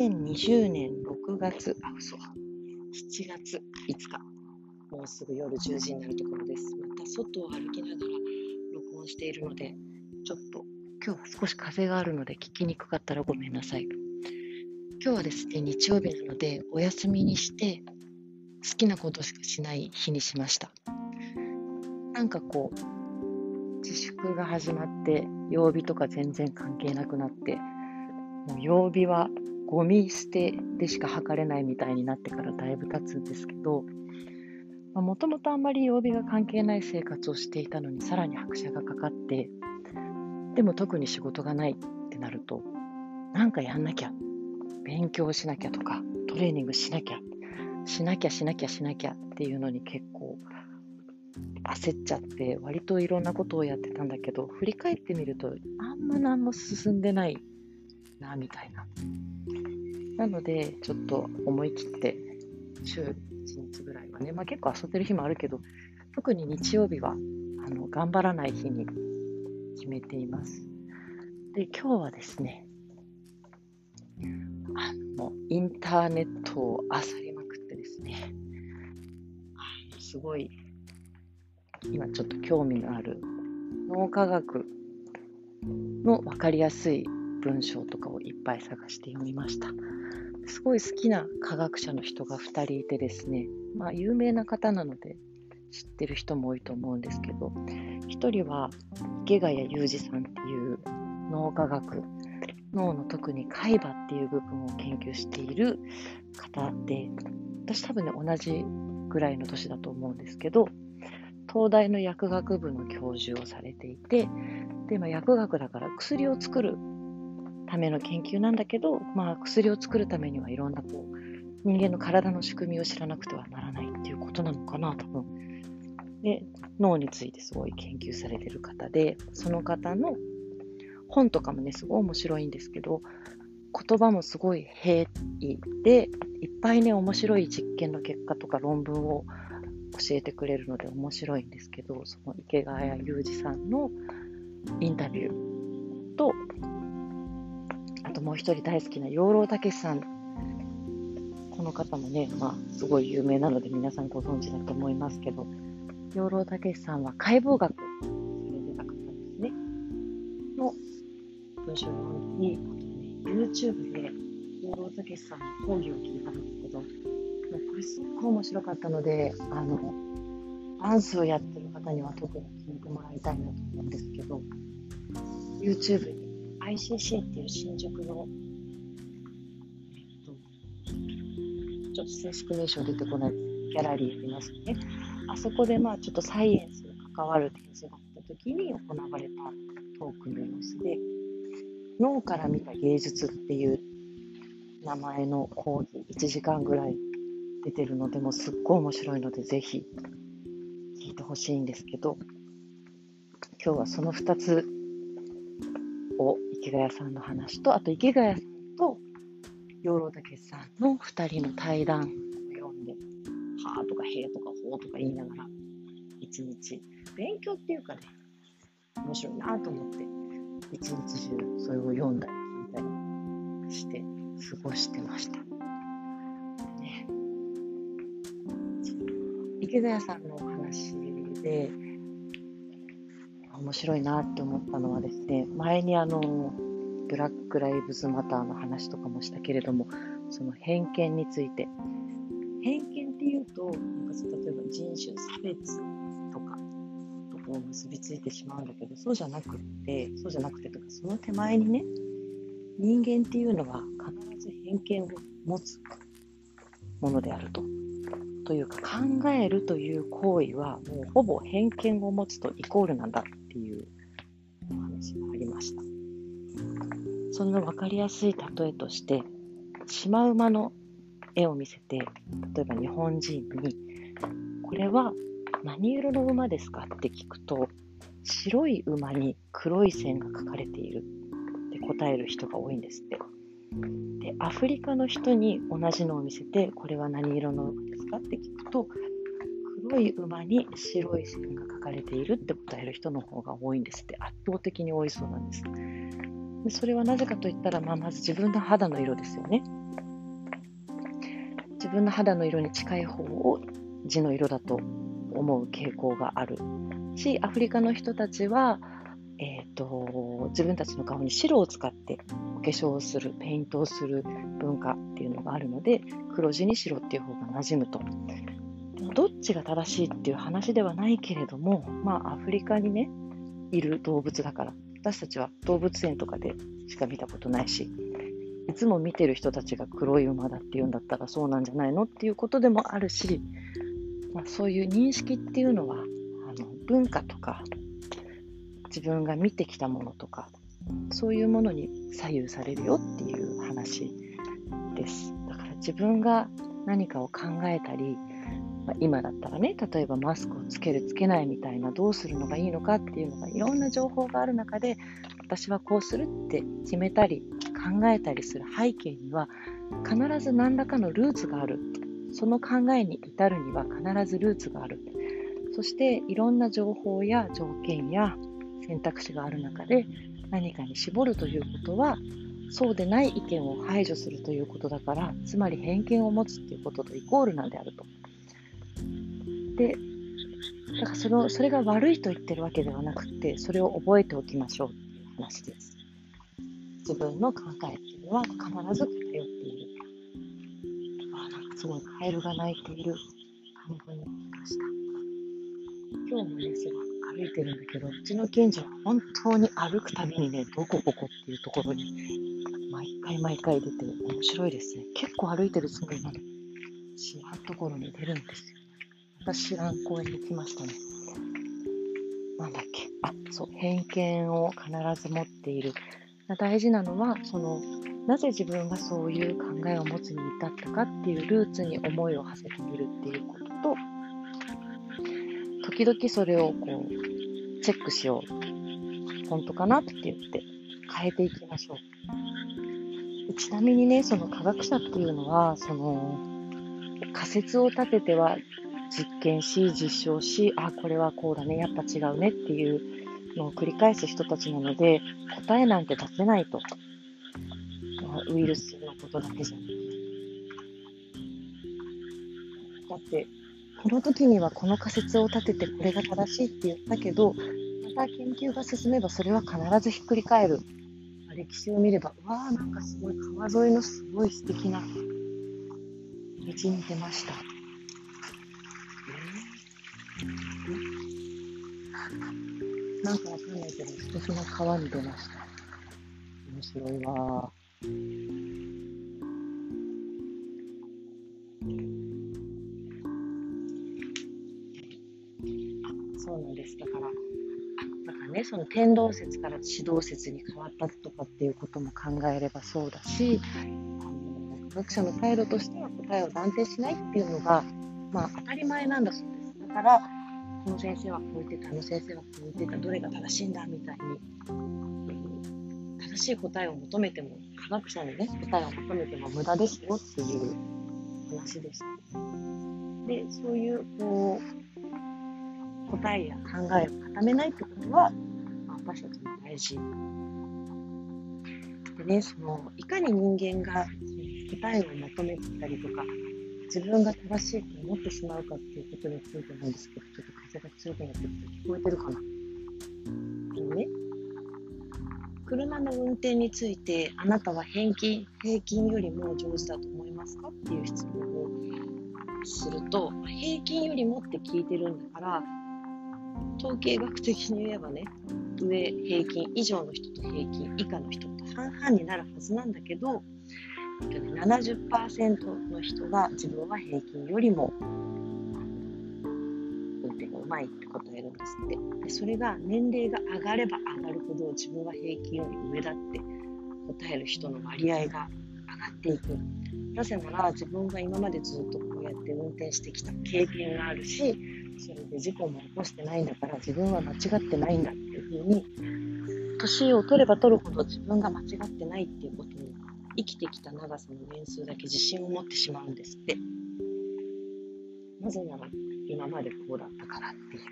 2020年6月、あ、嘘、7月5日、もうすぐ夜10時になるところです。また外を歩きながら録音しているので、ちょっと今日は少し風があるので聞きにくかったらごめんなさい。今日はですね、日曜日なのでお休みにして好きなことしかしない日にしました。なんかこう、自粛が始まって曜日とか全然関係なくなって、もう曜日はゴミ捨てでしか測れないみたいになってからだいぶ経つんですけど、もともとあんまり曜日が関係ない生活をしていたのにさらに拍車がかかって、でも特に仕事がないってなると、なんかやんなきゃ、勉強しなきゃとか、トレーニングしなきゃ、しなきゃしなきゃしなきゃっていうのに結構焦っちゃって、割といろんなことをやってたんだけど、振り返ってみると、あんま何も進んでないな、みたいな。なので、ちょっと思い切って、週1日ぐらいはね、まあ、結構遊んでる日もあるけど、特に日曜日はあの頑張らない日に決めています。で、今日はですね、あのインターネットを漁りまくってですね、すごい、今ちょっと興味のある脳科学の分かりやすい文章とかをいっぱい探して読みました。すごい好きな科学者の人が2人いてですね、まあ、有名な方なので知ってる人も多いと思うんですけど、1人は池谷裕二さんっていう脳科学、脳の特に海馬っていう部分を研究している方で、私多分ね、同じぐらいの年だと思うんですけど、東大の薬学部の教授をされていて、で、まあ、薬学だから薬を作るための研究なんだけど、まあ、薬を作るためにはいろんなこう人間の体の仕組みを知らなくてはならないっていうことなのかな、多分。で、脳についてすごい研究されてる方で、その方の本とかもね、すごい面白いんですけど、言葉もすごい平易で、いっぱいね、面白い実験の結果とか論文を教えてくれるので面白いんですけど、その池谷裕二さんのインタビュー、もう一人大好きな養老孟さん。この方もね、まあ、すごい有名なので皆さんご存知だと思いますけど、養老孟さんは解剖学されてた方ですね。の文章を読んで、YouTube で養老孟さんの講義を聞いたんですけど、もうこれすっごい面白かったので、あの、ダンスをやってる方には特に聞いてもらいたいなと思うんですけど、YouTube に ICC っていう新宿の、えっと、ちょっと正式名称出てこないギャラリーありますね。あそこでまあちょっとサイエンスに関わる展示があった時に行われたトークの様子で、脳から見た芸術っていう名前の講義1時間ぐらい出てるのでもすっごい面白いのでぜひ聞いてほしいんですけど今日はその2つを池谷さんの話と、あと池谷さんと養老孟さんの2人の対談を読んで、はーとかへーとかほーとか言いながら、一日、勉強っていうかね、面白いなと思って、一日中それを読んだり聞いたりして過ごしてました。ね、池谷さんのお話で、面白いなって思ったのはですね、前にあの、ブラック・ライブズ・マターの話とかもしたけれども、その偏見について。偏見っていうと、なんか例えば人種差別とかとこう結びついてしまうんだけど、そうじゃなくって、そうじゃなくてとか、その手前にね、人間っていうのは必ず偏見を持つものであると。というか考えるという行為はもうほぼ偏見を持つとイコールなんだっていうお話がありました。その分かりやすい例えとして、シマウマの絵を見せて、例えば日本人に、これは何色の馬ですかって聞くと、白い馬に黒い線が描かれているって答える人が多いんですって。で、アフリカの人に同じのを見せて、これは何色の馬ですかって聞くと、黒い馬に白い線が書かれているって答える人の方が多いんですって。圧倒的に多いそうなんです。でそれはなぜかといったら、まあ、まず自分の肌の色ですよね自。分の肌の色に近い方を地の色だと思う傾向があるし、アフリカの人たちは、えーと、自分たちの顔に白を使ってお化粧をする、ペイントをする文化っていうのがあるので、黒地に白っていう方が馴染むと。どっちが正しいっていう話ではないけれども、まあ、アフリカにね、いる動物だから、私たちは動物園とかでしか見たことないし、いつも見てる人たちが黒い馬だっていうんだったらそうなんじゃないのっていうことでもあるし、まあ、そういう認識っていうのはあの文化とか自分が見てきたものとかそういうものに左右されるよっていう話です。だから自分が何かを考えたり、まあ、今だったらね例えばマスクをつけるつけないみたいなどうするのがいいのかっていうのがいろんな情報がある中で私はこうするって決めたり考えたりする背景には必ず何らかのルーツがあるその考えに至るには必ずルーツがあるそしていろんな情報や条件や選択肢がある中で何かに絞るということはそうでない意見を排除するということだからつまり偏見を持つっていうこととイコールなんであると。でだからそのそれが悪いと言ってるわけではなくてそれを覚えておきましょうっていう話です。自分の考えっていうのは必ず偏っている。あなんかすごいカエルが鳴いている感じになりました。今日もね、すごい歩いてるんだけど、うちの近所は本当に歩くたびにね、どこここっていうところに毎回毎回出て面白いですね。結構歩いてるつもりなのに知らんところに出るんですよ。私知らん公園に来ましたね。なんだっけあ、そう、偏見を必ず持っている。大事なのは、その、なぜ自分がそういう考えを持つに至ったかっていうルーツに思いを馳せてみるっていうことと、時々それをこう、チェックしよう。本当かなって言って変えていきましょう。ちなみにね、その科学者っていうのは、その仮説を立てては実験し、実証し、あ、これはこうだね、やっぱ違うねっていうのを繰り返す人たちなので、答えなんて出せないと。ウイルスのことだけじゃなく。だって、この時にはこの仮説を立ててこれが正しいって言ったけど、また研究が進めばそれは必ずひっくり返る。歴史を見れば、わあ、なんかすごい川沿いのすごい素敵な道に出ました。なんかわかんないけど、素敵な川に出ました。面白いわそうなんです。だから、だからね、その天動説から指導説に変わったとかっていうことも考えればそうだし、科学者の態度としては答えを断定しないっていうのが、まあ当たり前なんだそうです。だから、この先生はこう言ってた、あの先生はこう言ってた、どれが正しいんだみたいに、正しい答えを求めても、科学者にね、答えを求めても無駄ですよっていう話でした。で、そういう、こう、答えや考えを固めないってことは、まあ、私たちも大事。でね、その、いかに人間が答えを求めてたりとか、自分が正しいと思ってしまうかっていうことについてなんですけど、ちょっと風が強くなってきて聞こえてるかな？あのね、車の運転についてあなたは平均平均よりも上手だと思いますか？っていう質問をすると平均よりもって聞いてるんだから統計学的に言えばね上平均以上の人と平均以下の人と半々になるはずなんだけど70%の人が自分は平均よりもまいって答えるんですってでそれが年齢が上がれば上がるほど自分は平均より上だって答える人の割合が上がっていくなぜなら自分が今までずっとこうやって運転してきた経験があるしそれで事故も起こしてないんだから自分は間違ってないんだっていうふうに年を取れば取るほど自分が間違ってないっていうことに生きてきた長さの年数だけ自信を持ってしまうんですって。なぜなら今までこうだったからっていう。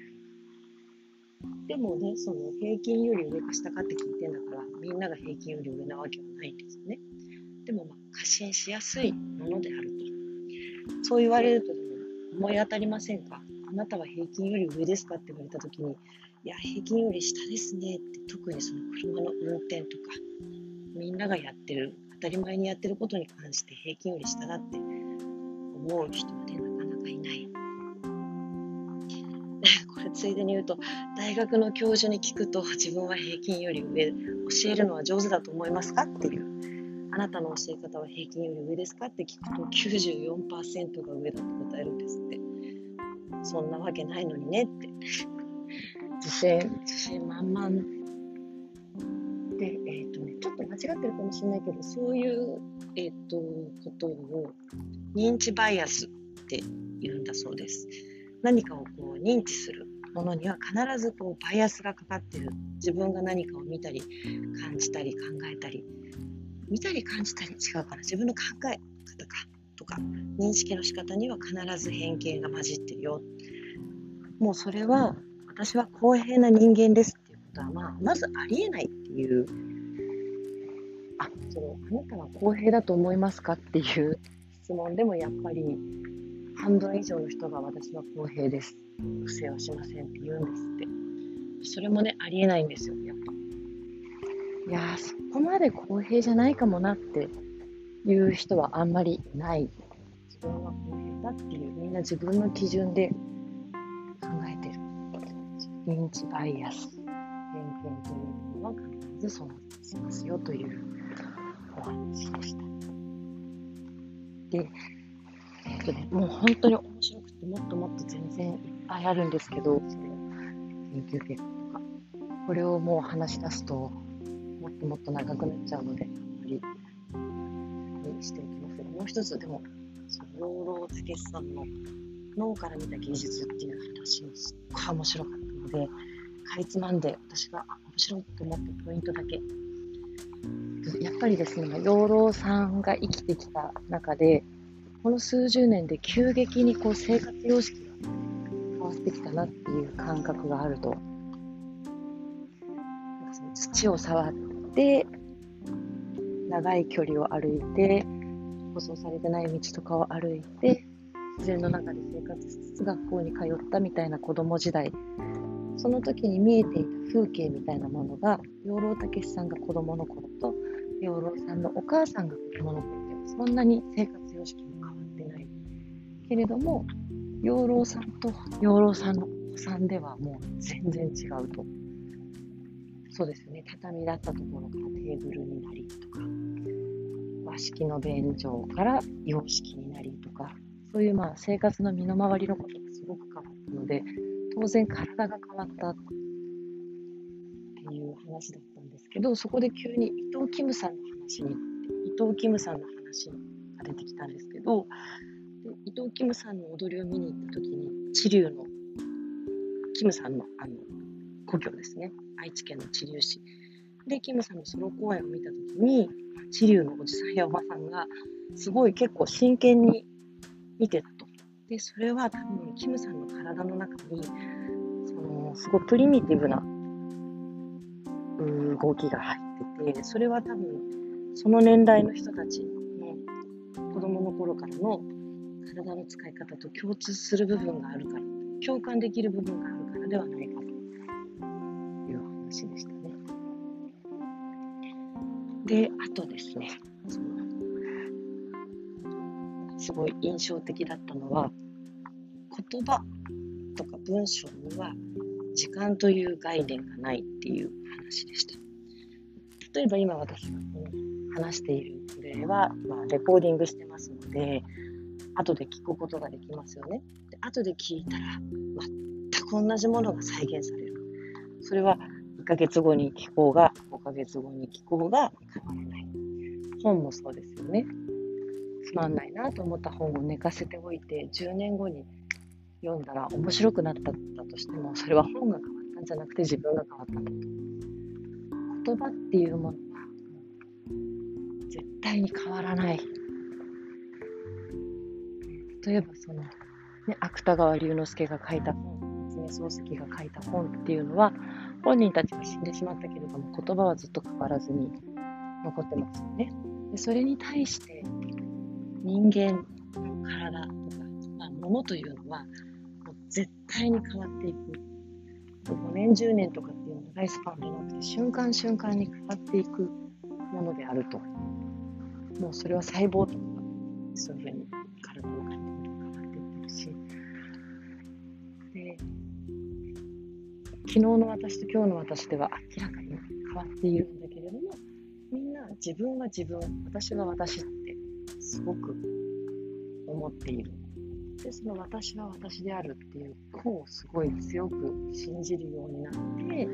でもね、その平均より上か下かって聞いてんだから、みんなが平均より上なわけはないんですよね。でもまあ、過信しやすいものであると。そう言われるとでも思い当たりませんか？あなたは平均より上ですかって言われた時に、いや、平均より下ですねって、特にその車の運転とか、みんながやってる、当たり前にやってることに関して平均より下だって思う人はね、なかなかいない。ついでに言うと、大学の教授に聞くと、自分は平均より上、教えるのは上手だと思いますかっていう。あなたの教え方は平均より上ですかって聞くと94%が上だと答えるんですって。そんなわけないのにねって。自信、自信満々。で、えっ、ー、とね、ちょっと間違ってるかもしれないけど、そういう、えっ、ー、と、ことを認知バイアスって言うんだそうです。何かをこう認知するものには必ずこうバイアスがかかってる。自分が何かを見たり、感じたり、考えたり、見たり感じたり違うかな。自分の考え方か。とか認識の仕方には必ず偏見が混じってるよもうそれは私は公平な人間ですっていうことは、まあ、まずありえないっていうあそのあなたは公平だと思いますかっていう質問でもやっぱり半分以上の人が私は公平です不正はしませんって言うんですってそれもねありえないんですよやっぱいやそこまで公平じゃないかもなっていう人はあんまりない。自分は公平だっていう、みんな自分の基準で考えてる。認知バイアス、偏見というものは必ず存在しますよというお話でした。で、えっとね、もう本当に面白くて、もっともっと全然いっぱいあるんですけど、その研究結果とか、これをもう話し出すと、もっともっと長くなっちゃうので、あんまりにしていきます、もう一つ、でも、その養老孟司さんの脳から見た技術っていう話もすっごい面白かったので、かいつまんで私が面白いと思ったポイントだけ。やっぱりですね、養老さんが生きてきた中で、この数十年で急激にこう生活様式が変わってきたなっていう感覚があると。土を触って長い距離を歩いて、舗装されてない道とかを歩いて、自然の中で生活しつつ学校に通ったみたいな子供時代、その時に見えていた風景みたいなものが、養老孟司さんが子供の頃と、養老さんのお母さんが子供の頃ではそんなに生活様式も変わってない。けれども、養老さんと養老さんのお子さんではもう全然違うと。そうですね、畳だったところからテーブルになりとか、和式の便所から洋式になりとか、そういうまあ生活の身の回りのことがすごく変わったので、当然体が変わったっていう話だったんですけど、そこで急に伊藤キムさんの話に、伊藤キムさんの話が出てきたんですけど、伊藤キムさんの踊りを見に行った時に、知立のキムさんのあの故郷ですね。愛知県の知立市。で、キムさんのソロ公演を見たときに、知立のおじさんやおばさんが、すごい結構真剣に見てたと。で、それは多分、キムさんの体の中に、その、すごいプリミティブな動きが入ってて、それは多分、その年代の人たちの子供の頃からの体の使い方と共通する部分があるから、共感できる部分があるからではないかという話でしたね。で、あとですね、そのすごい印象的だったのは、言葉とか文章には時間という概念がないっていう話でした。例えば今私が話しているプレイは、まあ、レコーディングしてますので、後で聞くことができますよね。で後で聞いたら、全く同じものが再現される。それは1ヶ月後に気候が、5ヶ月後に気候が変わらない。本もそうですよね。つまんないなと思った本を寝かせておいて、10年後に読んだら面白くなったとしても、それは本が変わったんじゃなくて自分が変わったんだと。言葉っていうものは絶対に変わらない。例えばその、ね、芥川龍之介が書いた本、夏目漱石が書いた本っていうのは、本人たちは死んでしまったけれども、言葉はずっと変わらずに残ってますよね。でそれに対して、人間の体とか、まあ、ものというのは、もう絶対に変わっていく。5年、10年とかっていう長いスパンじゃなくて、瞬間瞬間に変わっていくものであると。もうそれは細胞とか、そういうふうに昨日の私と今日の私では明らかに変わっているんだけれども、みんな自分は自分、私は私ってすごく思っている。で、その私は私であるっていう方をすごい強く信じるようになって、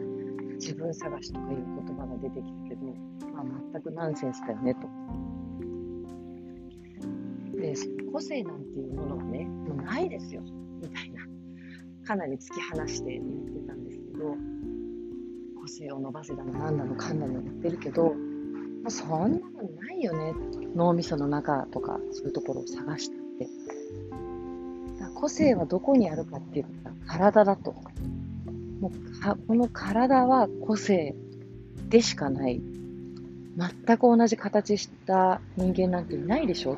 自分探しとかいう言葉が出てきたけど、まあ、全くナンセンスだよねと。で、個性なんていうものはね、もうないですよ、みたいな。かなり突き放して言ってたんでど、個性を伸ばせだの、なの、かんだの言ってるけど、まあ、そんなのないよね。脳みその中とか、そういうところを探したって。個性はどこにあるかって言ったら体だと。もうかこの体は個性でしかない。全く同じ形した人間なんていないでしょ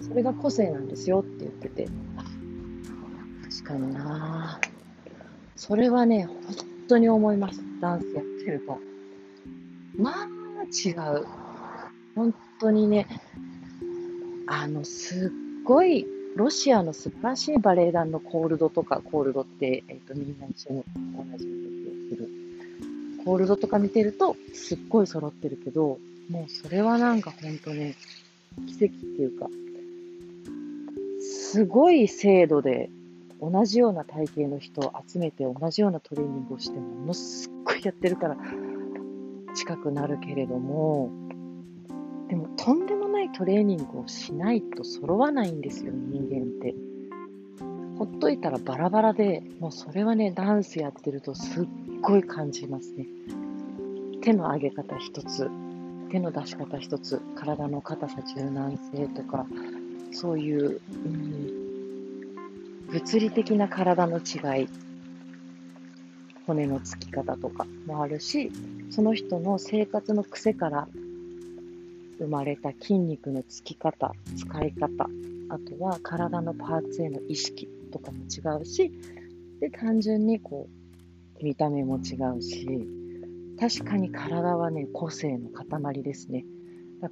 それが個性なんですよって言ってて。確かになそれはね、本当に思います。ダンスやってると。まあ、違う。本当にね、あの、すっごい、ロシアの素晴らしいバレエ団のコールドとか、コールドって、えっ、ー、と、みんな一緒に同じ動きをする。コールドとか見てると、すっごい揃ってるけど、もうそれはなんか本当ね、奇跡っていうか、すごい精度で同じような体型の人を集めて同じようなトレーニングをしてものすっごいやってるから近くなるけれどもでもとんでもないトレーニングをしないと揃わないんですよ人間って。ほっといたらバラバラでもうそれはねダンスやってるとすっごい感じますね。手の上げ方一つ手の出し方一つ体の硬さ柔軟性とかそういう、うん、物理的な体の違い。骨のつき方とかもあるしその人の生活の癖から生まれた筋肉のつき方使い方あとは体のパーツへの意識とかも違うしで単純にこう見た目も違うし確かに体はね個性の塊ですね。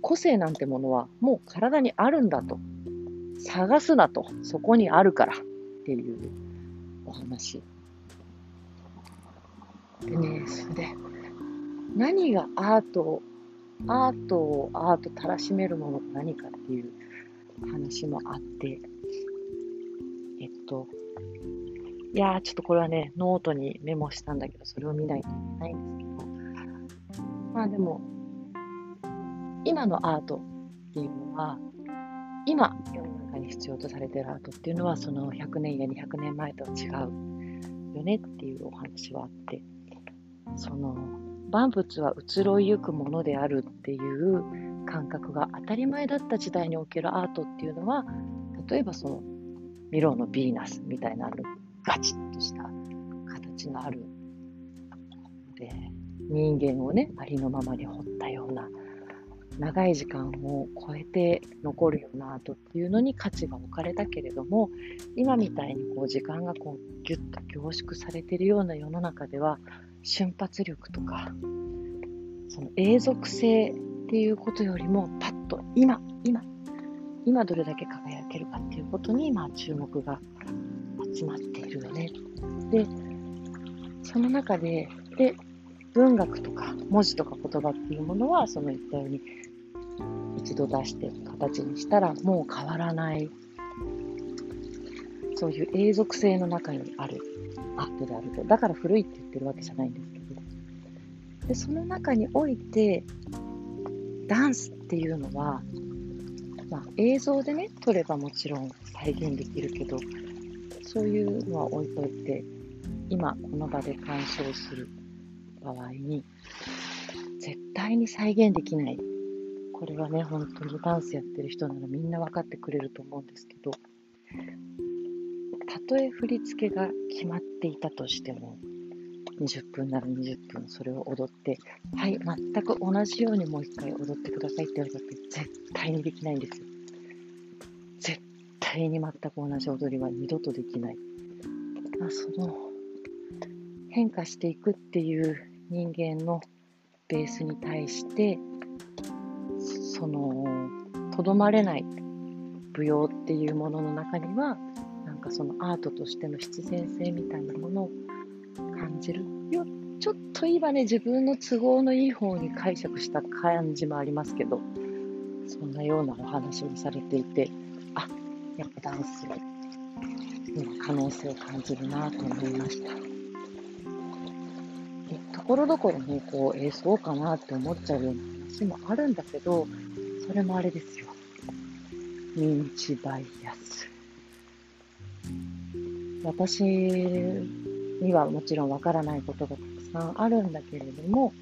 個性なんてものはもう体にあるんだと。探すなと。そこにあるから。っていうお話。でね、それで、何がアートアートをアートたらしめるものが何かっていう話もあって、えっと、いやー、ちょっとこれはね、ノートにメモしたんだけど、それを見ないといけないんですけど、まあでも、今のアートっていうのは、今世の中に必要とされてるアートっていうのは、その100年や200年前とは違うよねっていうお話はあって、その万物は移ろいゆくものであるっていう感覚が当たり前だった時代におけるアートっていうのは例えばそのミロのヴィーナスみたいなあるガチッとした形のあるで人間をねありのままに彫ったような長い時間を超えて残るようなアートっていうのに価値が置かれたけれども今みたいにこう時間がこうギュッと凝縮されているような世の中では瞬発力とかその永続性っていうことよりもパッと今今今どれだけ輝けるかっていうことに、まあ、注目が集まっているよね。でその中でで文学とか文字とか言葉っていうものはその言ったように一度出して形にしたらもう変わらないそういう永続性の中にあるアートであると。だから古いって言ってるわけじゃないんですけど。で、その中において、ダンスっていうのは、まあ、映像でね、撮ればもちろん再現できるけど、そういうのは置いといて、今この場で鑑賞する場合に、絶対に再現できない。これはね、本当にダンスやってる人ならみんな分かってくれると思うんですけど、たとえ振り付けが決まっていたとしても、20分なら20分それを踊って、はい、全く同じようにもう一回踊ってくださいって言われたって絶対にできないんですよ。絶対に全く同じ踊りは二度とできない。まあ、その変化していくっていう人間のベースに対してそのとどまれない舞踊っていうものの中にはなんかそのアートとしての必然性みたいなものを感じる。よちょっと今ね自分の都合のいい方に解釈した感じもありますけどそんなようなお話をされていてあやっぱダンスに可能性を感じるなと思いました。ところどころにこうえー、そうかなって思っちゃうような話もあるんだけどそれもあれですよ。認知バイアス。私にはもちろんわからないことがたくさんあるんだけれども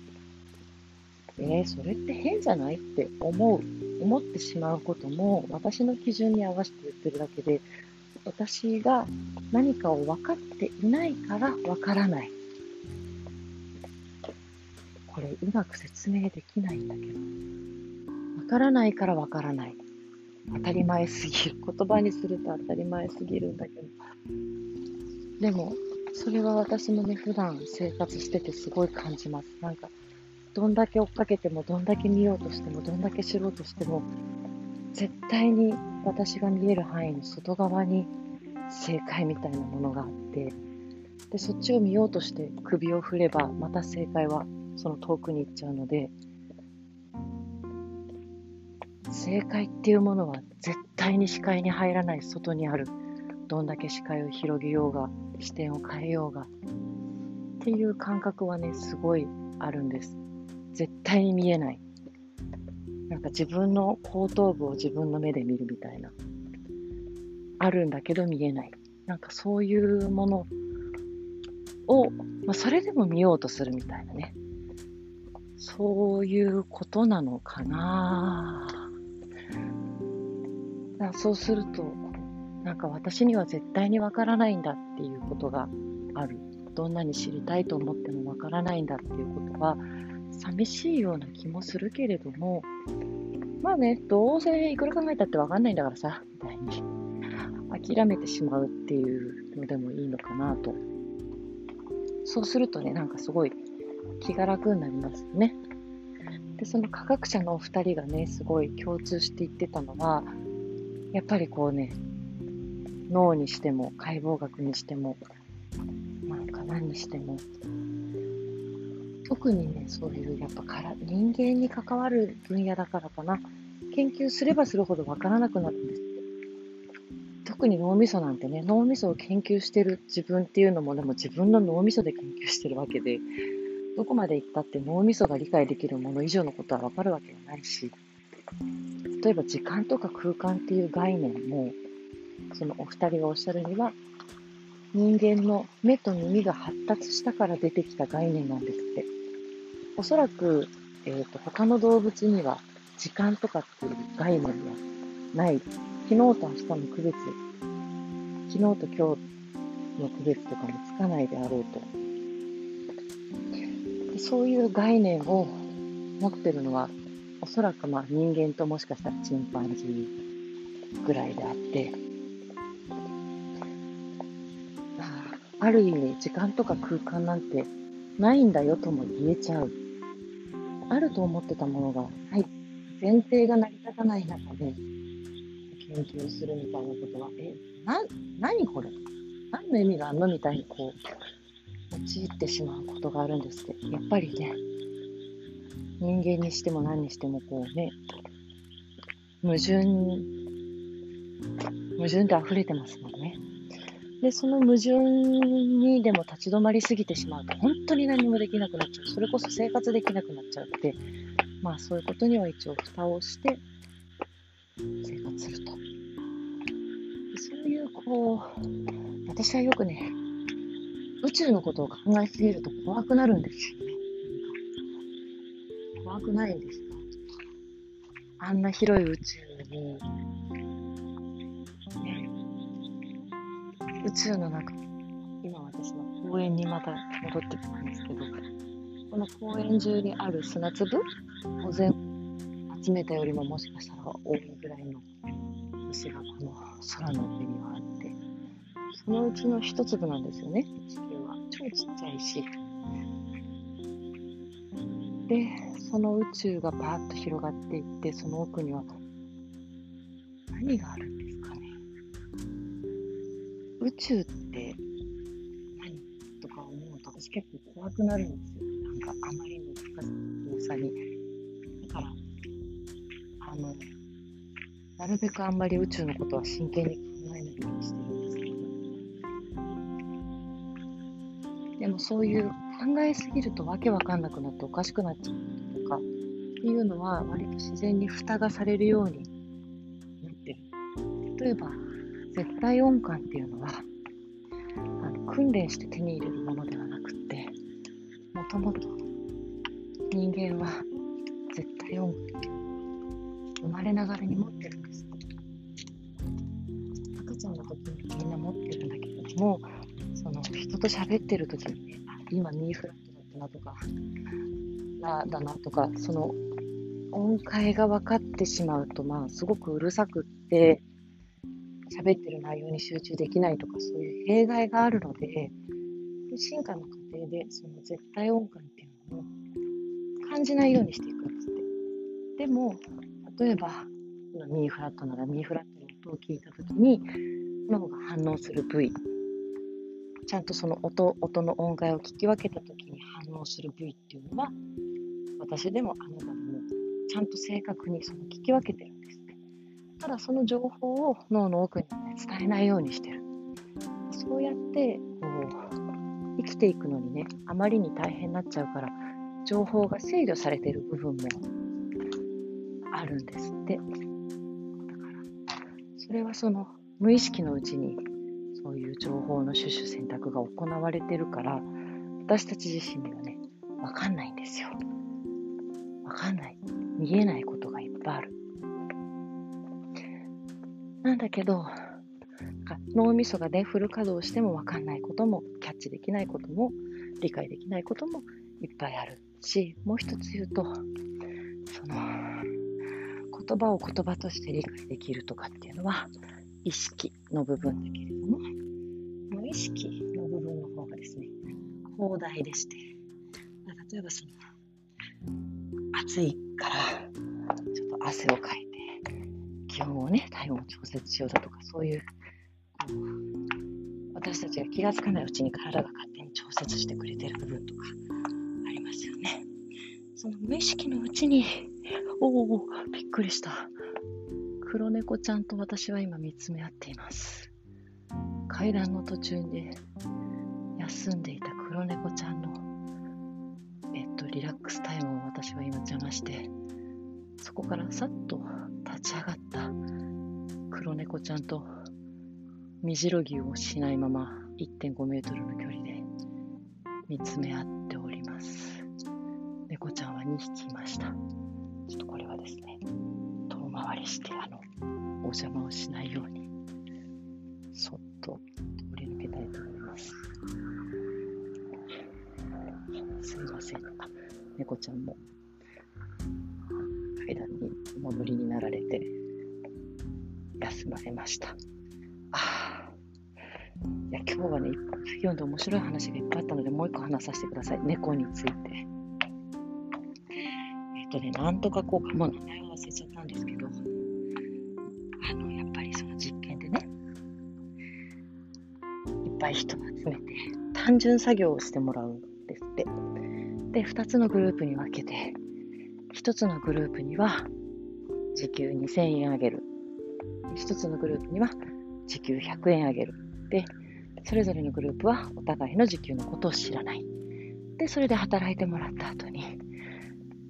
えー、それって変じゃないって思う思ってしまうことも私の基準に合わせて言ってるだけで私が何かを分かっていないから分からない。これうまく説明できないんだけど。からないから分からない。当たり前すぎる。言葉にすると当たり前すぎるんだけど。でもそれは私もね普段生活しててすごい感じます。なんかどんだけ追っかけてもどんだけ見ようとしてもどんだけ知ろうとしても絶対に私が見える範囲の外側に正解みたいなものがあってでそっちを見ようとして首を振ればまた正解はその遠くに行っちゃうので正解っていうものは絶対に視界に入らない外にある。どんだけ視界を広げようが視点を変えようが。っていう感覚はねすごいあるんです。絶対に見えない。なんか自分の後頭部を自分の目で見るみたいな。あるんだけど見えない。なんかそういうものを、まあ、それでも見ようとするみたいなね。そういうことなのかな。だそうするとなんか私には絶対にわからないんだっていうことがあるどんなに知りたいと思ってもわからないんだっていうことは寂しいような気もするけれどもまあねどうせいくら考えたってわかんないんだからさみたいに諦めてしまうっていうのでもいいのかなとそうするとねなんかすごい気が楽になりますよね。で、その科学者のお二人がね、すごい共通して言ってたのは、やっぱりこうね、脳にしても、解剖学にしても、なんか何にしても、特にね、そういうやっぱから人間に関わる分野だからかな、研究すればするほどわからなくなるんです特に脳みそなんてね、脳みそを研究してる自分っていうのも、でも自分の脳みそで研究してるわけで、どこまで行ったって脳みそが理解できるもの以上のことはわかるわけがないし、例えば時間とか空間っていう概念も、そのお二人がおっしゃるには、人間の目と耳が発達したから出てきた概念なんですって。おそらく、えーと、他の動物には時間とかっていう概念はない。昨日と明日の区別、昨日と今日の区別とかもつかないであろうとそういう概念を持ってるのは、おそらくまあ人間ともしかしたらチンパンジーぐらいであって、ある意味時間とか空間なんてないんだよとも言えちゃう。あると思ってたものが、はい、前提が成り立たない中で研究するみたいなことは、え、な、何これ？何の意味があんの？みたいにこう、陥ってしまうことがあるんですって。やっぱりね、人間にしても何にしてもこうね、矛盾、矛盾で溢れてますもんね。で、その矛盾にでも立ち止まりすぎてしまうと、本当に何もできなくなっちゃう。それこそ生活できなくなっちゃうので、まあそういうことには一応蓋をして生活すると。そういう、こう、私はよくね、宇宙のことを考えすぎると怖くなるんです。くないですか？あんな広い宇宙に、ね、宇宙の中、今私は公園にまた戻ってきたんですけど、この公園中にある砂粒を全部集めたよりももしかしたら多いぐらいの星がこの空の上にはあって、そのうちの一粒なんですよね、地球は。超ちっちゃいし。で、その宇宙がバーッと広がっていって、その奥には何があるんですかね。宇宙って何とか思うと私結構怖くなるんですよ。なんかあまりの深さに。だから、あの、なるべくあんまり宇宙のことは真剣に考えないようにしてるんですけど。でもそういう考えすぎるとわけわかんなくなっておかしくなっちゃういうのは割と自然に蓋がされるようになってる。例えば、絶対音感っていうのはあの訓練して手に入れるものではなくってもともと人間は絶対音感生まれながらに持ってるんです赤ちゃんの時にみんな持ってるんだけどもその人と喋ってる時にね今ミーフラットだったなとかラだなとかその音階が分かってしまうとまあすごくうるさくって喋ってる内容に集中できないとかそういう弊害があるので進化の過程でその絶対音感っていうのを感じないようにしていくんですって。でも例えばミーフラットならミーフラットの音を聞いた時に脳が反応する部位ちゃんとその音音の音階を聞き分けた時に反応する部位っていうのは私でもあなたでもちゃんと正確にその聞き分けてるんですただその情報を脳の奥に、ね、伝えないようにしてる。そうやってこう生きていくのにね、あまりに大変になっちゃうから、情報が制御されてる部分もあるんですって。だから、それはその無意識のうちにそういう情報の種々選択が行われてるから、私たち自身にはね、わかんないんですよ。わかんない。見えないことがいっぱいある。なんだけど、脳みそがね、フル稼働しても分かんないことも、キャッチできないことも、理解できないこともいっぱいあるし、もう一つ言うと、その、言葉を言葉として理解できるとかっていうのは、意識の部分だけれども、無意識の部分の方がですね、広大でして、例えばその、暑いから、ちょっと汗をかいて、気温をね、体温を調節しようだとか、そういう、こう私たちが気がつかないうちに体が勝手に調節してくれてる部分とかありますよね。その無意識のうちに、おお、びっくりした。黒猫ちゃんと私は今見つめ合っています。階段の途中で休んでいた黒猫ちゃんの、と、リラックスタイムを私は今邪魔して、そこからさっと立ち上がった黒猫ちゃんと身じろぎをしないまま1.5メートルの距離で見つめ合っております。猫ちゃんは2匹いました。ちょっとこれはですね、遠回りしてあの、お邪魔をしないように、猫ちゃんも階段にお戻りになられて休まれました。あいや今日はね、読んで面白い話がいっぱいあったので、もう一個話させてください。猫について。えっ、とね、なんとか効果、もう名前は忘れちゃったんですけど、あの、やっぱりその実験でね、いっぱい人を集めて、単純作業をしてもらう。で、2つのグループに分けて、1つのグループには時給2000円あげる。1つのグループには時給100円あげる。で、それぞれのグループはお互いの時給のことを知らない。で、それで働いてもらった後に、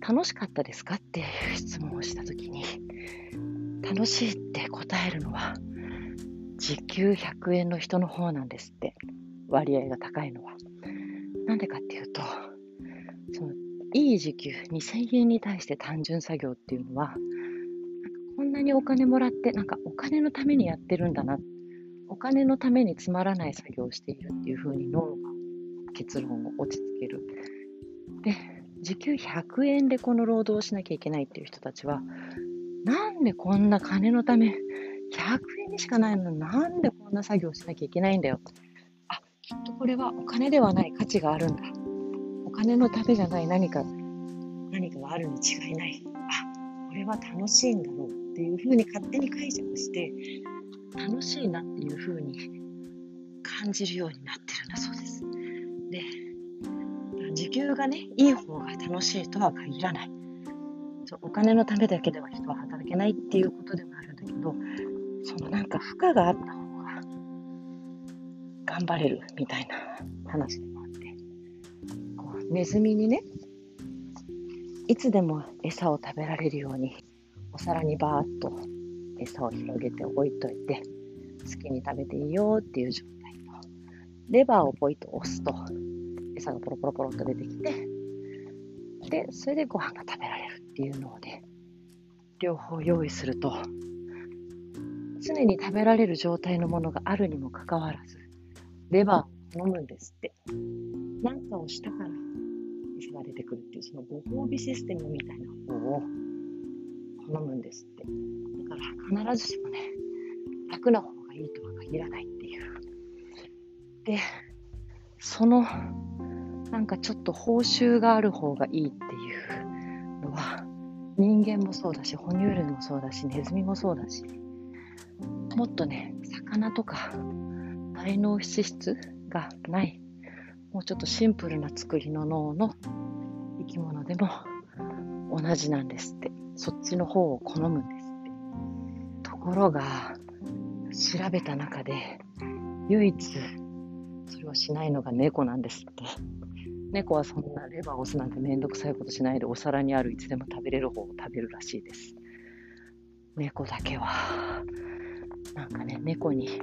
楽しかったですかっていう質問をしたときに、楽しいって答えるのは、時給100円の人の方なんですって、割合が高いのは。なんでかっていうと、そのいい時給2000円に対して単純作業っていうのは、こんなにお金もらって、なんかお金のためにやってるんだな。お金のためにつまらない作業をしているっていうふうに脳が結論を落ち着ける。で、時給100円でこの労働をしなきゃいけないっていう人たちは、なんでこんな金のため100円にしかないのになんでこんな作業しなきゃいけないんだよ。あ、きっとこれはお金ではない価値があるんだ。金のためじゃない何か、何かがあるに違いない。あ、これは楽しいんだろうっていうふうに勝手に解釈して、楽しいなっていうふうに感じるようになってるんだそうです。で、時給がね、いい方が楽しいとは限らない。お金のためだけでは人は働けないっていうことでもあるんだけど、そのなんか負荷があった方が頑張れるみたいな話、ネズミにね、いつでも餌を食べられるようにお皿にバーッと餌を広げて置いといて好きに食べていいよっていう状態と。レバーをポイと押すと餌がポロポロポロっと出てきてでそれでご飯が食べられるっていうのをね両方用意すると常に食べられる状態のものがあるにもかかわらずレバーを飲むんですって。何かをしたからが出てくるっていうそのご褒美システムみたいな方を好むんですって。だから必ずしもね楽な方がいいとは限らないっていう。でそのなんかちょっと報酬がある方がいいっていうのは人間もそうだし哺乳類もそうだしネズミもそうだしもっとね魚とか大脳脂質がないもうちょっとシンプルな作りの脳の生き物でも同じなんですって。そっちの方を好むんですって。ところが調べた中で唯一それをしないのが猫なんですって。猫はそんなレバーを押すなんてめんどくさいことしないでお皿にあるいつでも食べれる方を食べるらしいです。猫だけは、なんかね、猫に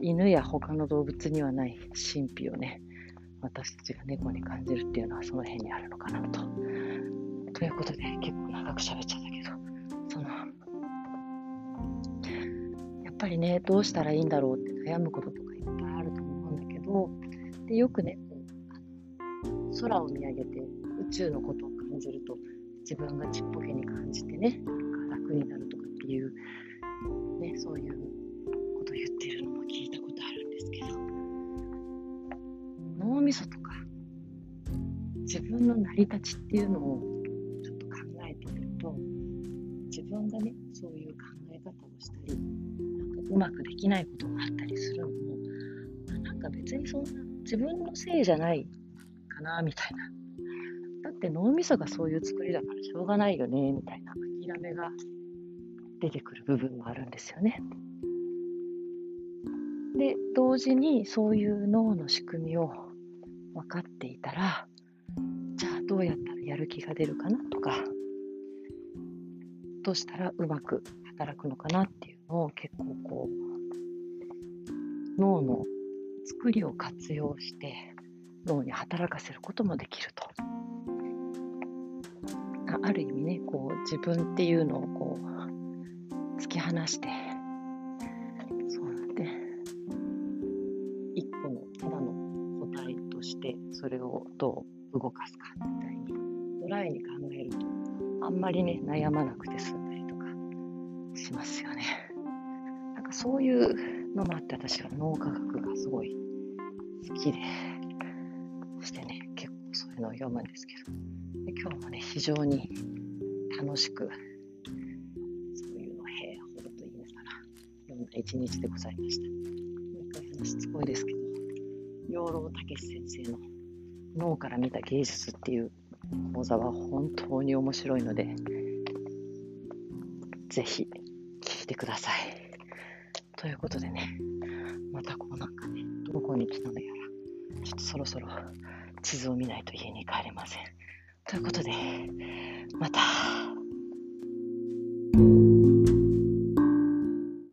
犬や他の動物にはない神秘をね、私たちが猫に感じるっていうのはその辺にあるのかなと。ということで結構長く喋っちゃったけど、その、やっぱりね、どうしたらいいんだろうって悩むこととかいっぱいあると思うんだけど、でよくね、空を見上げて宇宙のことを感じると自分がちっぽけに感じてね楽になるとかっていう、ね、そういうことを言ってるのも聞いたことあるんですけど。脳みそとか自分の成り立ちっていうのをちょっと考えてみると自分がねそういう考え方をしたりなんかうまくできないことがあったりするのもなんか別にそんな自分のせいじゃないかなみたいな。だって脳みそがそういう作りだからしょうがないよねみたいな諦めが出てくる部分もあるんですよね。で同時にそういう脳の仕組みを分かっていたらじゃあどうやったらやる気が出るかなとかどうしたらうまく働くのかなっていうのを結構こう脳の作りを活用して脳に働かせることもできると。ある意味ね、こう自分っていうのをこう突き放して、それをどう動かすかみたいにドライに考えると、あんまりね、悩まなくて済んだりとかしますよね。なんかそういうのもあって私は脳科学がすごい好きで、いうのを読むんですけど、で今日もね、非常に楽しく、そういうのを平ほどと言いながら、読んだ一日でございました。もう一回話しつこいですけど、養老孟先生の脳から見た芸術っていう講座は本当に面白いので、ぜひ聞いてください。ということでね、またこうなんかね、どこに来たのやら、ちょっとそろそろ地図を見ないと家に帰れません。ということで、また。